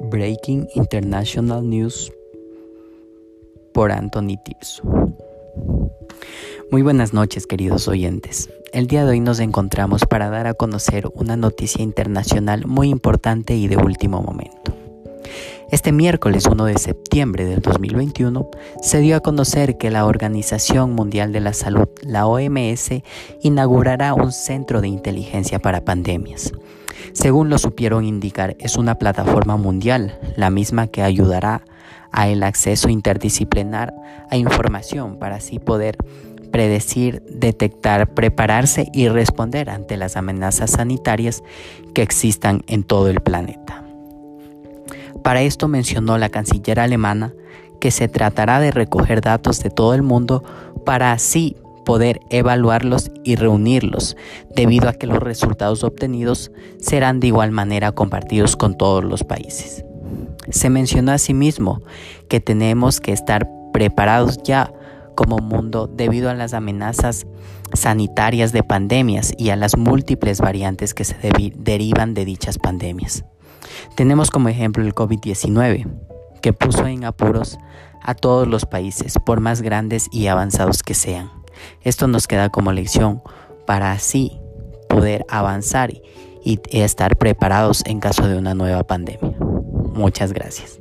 Breaking International News por Anthony Tirso. Muy buenas noches queridos oyentes. El día de hoy nos encontramos para dar a conocer una noticia internacional muy importante y de último momento. Este miércoles 1 de septiembre del 2021 se dio a conocer que la Organización Mundial de la Salud, la OMS, inaugurará un centro de inteligencia para pandemias. Según lo supieron indicar, es una plataforma mundial, la misma que ayudará a el acceso interdisciplinar a información para así poder predecir, detectar, prepararse y responder ante las amenazas sanitarias que existan en todo el planeta. Para esto mencionó la canciller alemana que se tratará de recoger datos de todo el mundo para así poder evaluarlos y reunirlos, debido a que los resultados obtenidos serán de igual manera compartidos con todos los países. Se mencionó asimismo que tenemos que estar preparados ya como mundo debido a las amenazas sanitarias de pandemias y a las múltiples variantes que se derivan de dichas pandemias. Tenemos como ejemplo el COVID-19, que puso en apuros a todos los países, por más grandes y avanzados que sean. Esto nos queda como lección para así poder avanzar y estar preparados en caso de una nueva pandemia. Muchas gracias.